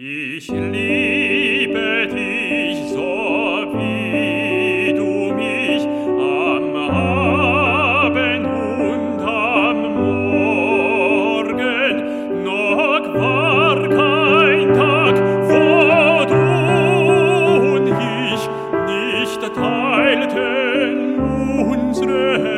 Ich liebe dich so wie du mich am Abend und am Morgen noch war kein Tag wo du und ich nicht teilten unsere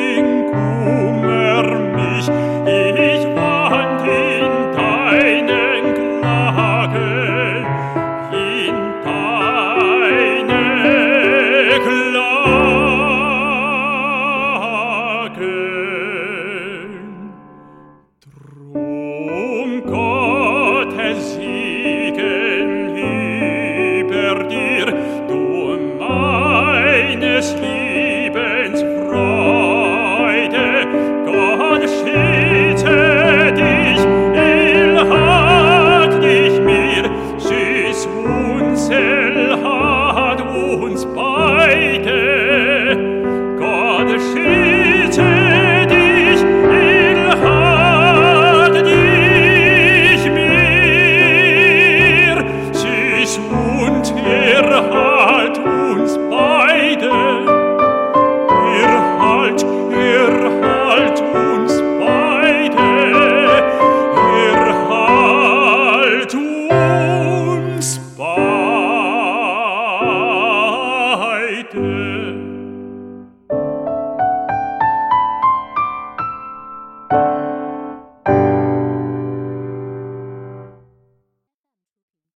Rätsel hat uns beide te